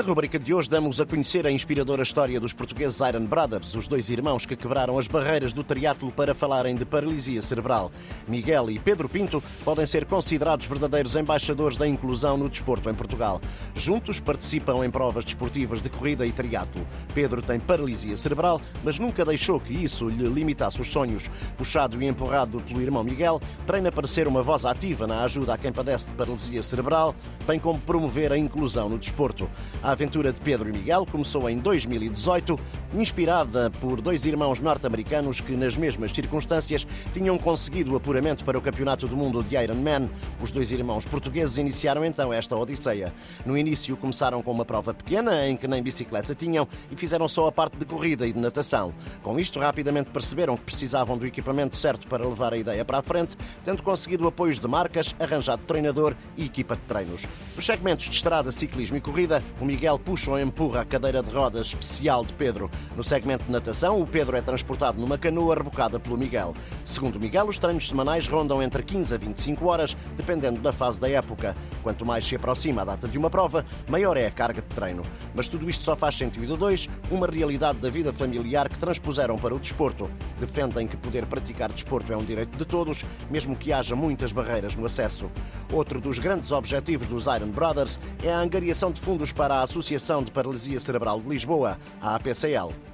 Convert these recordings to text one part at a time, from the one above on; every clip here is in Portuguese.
Na rubrica de hoje damos a conhecer a inspiradora história dos portugueses Iron Brothers, os dois irmãos que quebraram as barreiras do triatlo para falarem de paralisia cerebral. Miguel e Pedro Pinto podem ser considerados verdadeiros embaixadores da inclusão no desporto em Portugal. Juntos participam em provas desportivas de corrida e triatlo. Pedro tem paralisia cerebral, mas nunca deixou que isso lhe limitasse os sonhos. Puxado e empurrado pelo irmão Miguel, treina para ser uma voz ativa na ajuda a quem padece de paralisia cerebral, bem como promover a inclusão no desporto. A aventura de Pedro e Miguel começou em 2018, inspirada por dois irmãos norte-americanos que, nas mesmas circunstâncias, tinham conseguido o apuramento para o Campeonato do Mundo de Ironman. Os dois irmãos portugueses iniciaram então esta odisseia. No início começaram com uma prova pequena, em que nem bicicleta tinham, e fizeram só a parte de corrida e de natação. Com isto, rapidamente perceberam que precisavam do equipamento certo para levar a ideia para a frente, tendo conseguido apoios de marcas, arranjado treinador e equipa de treinos. Nos segmentos de estrada, ciclismo e corrida, o Miguel puxa ou empurra a cadeira de rodas especial de Pedro. No segmento de natação, o Pedro é transportado numa canoa rebocada pelo Miguel. Segundo Miguel, os treinos semanais rondam entre 15 a 25 horas, dependendo da fase da época. Quanto mais se aproxima a data de uma prova, maior é a carga de treino. Mas tudo isto só faz sentido dois, uma realidade da vida familiar que transpuseram para o desporto. Defendem que poder praticar desporto é um direito de todos, mesmo que haja muitas barreiras no acesso. Outro dos grandes objetivos dos Iron Brothers é a angariação de fundos para a Associação de Paralisia Cerebral de Lisboa, a APCL.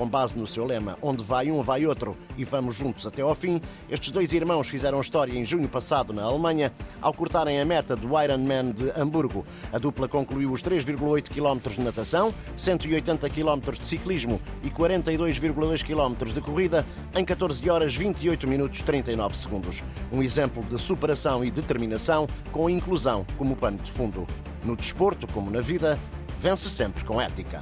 Com base no seu lema Onde vai um, vai outro e vamos juntos até ao fim, estes dois irmãos fizeram história em junho passado na Alemanha ao cortarem a meta do Ironman de Hamburgo. A dupla concluiu os 3,8 km de natação, 180 km de ciclismo e 42,2 km de corrida em 14 horas 28 minutos 39 segundos. Um exemplo de superação e determinação com a inclusão como pano de fundo. No desporto, como na vida, vence sempre com ética.